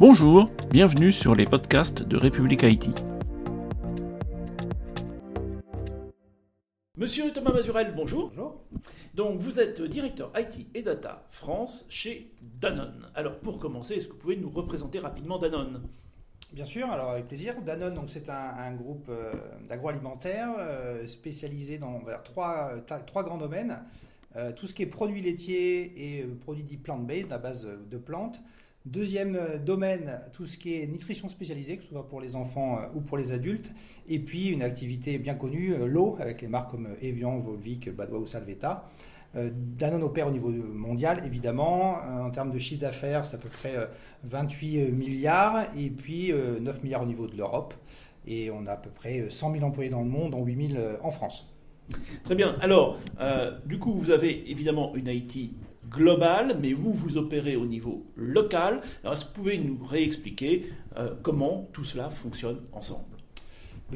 Bonjour, bienvenue sur les podcasts de République Haïti. Monsieur Thomas Mazurel, bonjour. Bonjour. Donc vous êtes directeur IT et Data France chez Danone. Alors pour commencer, est-ce que vous pouvez nous représenter rapidement Danone? Bien sûr, alors avec plaisir. Danone, donc c'est un, un groupe euh, d'agroalimentaire euh, spécialisé dans vers trois, grands domaines. Euh, tout ce qui est produits laitiers et produits dits plant-based, à base de plantes. Deuxième euh, domaine, tout ce qui est nutrition spécialisée, que ce soit pour les enfants euh, ou pour les adultes. Et puis une activité bien connue, euh, l'eau, avec les marques comme Evian, Volvic, Badois ou Salvetta. Danone opère au niveau mondial, évidemment. En termes de chiffre d'affaires, c'est à peu près euh, 28 milliards et puis euh, 9 milliards au niveau de l'Europe. Et on a à peu près 100 000 employés dans le monde, dont 8 000 en France. Très bien. Alors, du coup, vous avez évidemment une IT globale, mais vous, vous opérez au niveau local. Alors, est-ce que vous pouvez nous réexpliquer euh, comment tout cela fonctionne ensemble?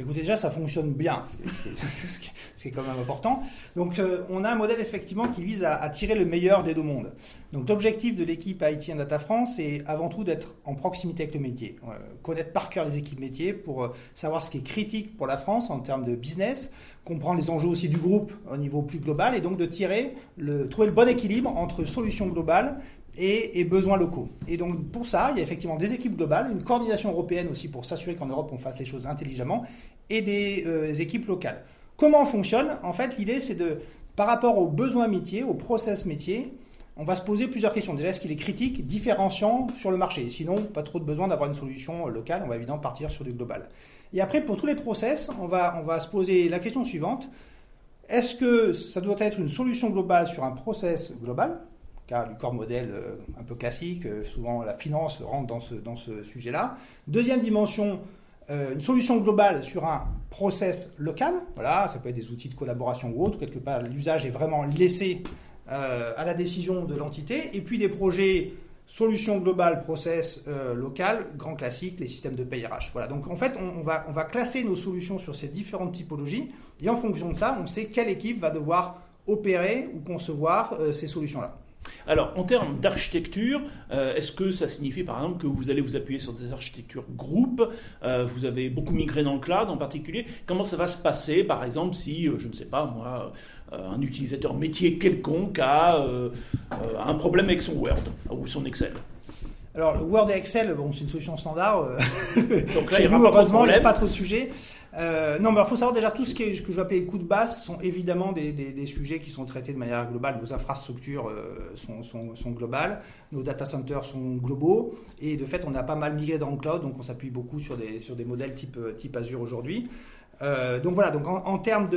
Écoutez, déjà, ça fonctionne bien, ce qui est- est- est quand même important. Donc, euh, on a un modèle effectivement qui vise à, tirer le meilleur des deux mondes. Donc, l'objectif de l'équipe IT and Data France, c'est avant tout d'être en proximité avec le métier, Euh, connaître par cœur les équipes métiers pour euh, savoir ce qui est critique pour la France en termes de business, comprendre les enjeux aussi du groupe au niveau plus global et donc de tirer trouver le bon équilibre entre solutions globales et, besoins locaux. Et donc pour ça, il y a effectivement des équipes globales, une coordination européenne aussi pour s'assurer qu'en Europe on fasse les choses intelligemment, et des euh, équipes locales. Comment on fonctionne? En fait, l'idée c'est de, par rapport aux besoins métiers, aux process métiers, on va se poser plusieurs questions. Déjà, est-ce qu'il est critique, différenciant sur le marché? Sinon, pas trop de besoin d'avoir une solution euh, locale, on va évidemment partir sur du global. Et après, pour tous les process, on va, on va se poser la question suivante. Est-ce que ça doit être une solution globale sur un process global? Cas du corps modèle euh, un peu classique, euh, souvent la finance rentre dans ce, dans ce sujet-là. Deuxième dimension, euh, une solution globale sur un process local. Voilà, ça peut être des outils de collaboration ou autre. Quelque part, l'usage est vraiment laissé à la décision de l'entité. Et puis des projets solution globale, process local, grand classique, les systèmes de paye RH. Voilà. Donc en fait, on, va, on va classer nos solutions sur ces différentes typologies. Et en fonction de ça, on sait quelle équipe va devoir opérer ou concevoir ces solutions-là. Alors, en termes d'architecture, euh, est-ce que ça signifie par exemple que vous allez vous appuyer sur des architectures groupes euh, Vous avez beaucoup migré dans le cloud en particulier? Comment ça va se passer, par exemple, si, euh, je ne sais pas moi, un utilisateur métier quelconque a un problème avec son Word ou son Excel? Alors, le Word et Excel, bon, c'est une solution standard. euh, Donc là, Chez il n'y nous, heureusement, il n'y a pas trop de sujets. Euh, non, mais il faut savoir déjà tout ce qui est, que je vais appeler les coups de base sont évidemment des, des- des sujets qui sont traités de manière globale. Nos infrastructures euh, sont, sont- sont globales, nos data centers sont globaux, et de fait, on a pas mal migré dans le cloud, donc on s'appuie beaucoup sur des, sur des modèles type, type Azure aujourd'hui. Euh, donc voilà, donc en, en termes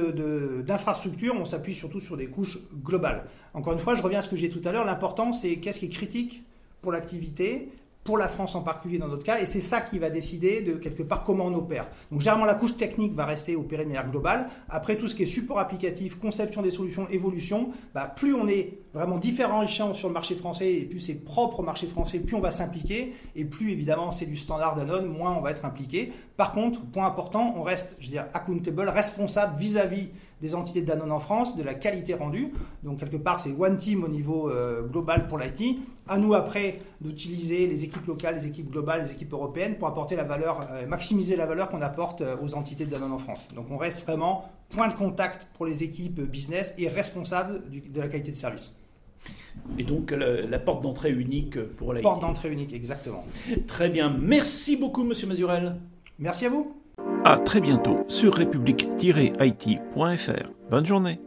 d'infrastructure, on s'appuie surtout sur des couches globales. Encore une fois, je reviens à ce que j'ai dit tout à l'heure, l'important c'est qu'est-ce qui est critique pour l'activité, pour la France en particulier dans notre cas, et c'est ça qui va décider de quelque part comment on opère. Donc généralement la couche technique va rester opérée de manière globale. Après tout ce qui est support applicatif, conception des solutions, évolution, bah, plus on est vraiment différenciant sur le marché français et plus c'est propre au marché français, plus on va s'impliquer et plus évidemment c'est du standard Danone, moins on va être impliqué. Par contre, point important, on reste, je veux dire, accountable, responsable vis-à-vis des entités de Danone en France, de la qualité rendue. Donc quelque part, c'est one team au niveau euh, global pour l'IT. À nous après d'utiliser les équipes locales, les équipes globales, les équipes européennes pour apporter la valeur, euh, maximiser la valeur qu'on apporte euh, aux entités de Danone en France. Donc on reste vraiment point de contact pour les équipes business et responsable du- de la qualité de service. Et donc, la, la porte d'entrée unique pour la Porte d'entrée unique, exactement. Très bien. Merci beaucoup, monsieur Mazurel. Merci à vous. À très bientôt sur république-it.fr. Bonne journée.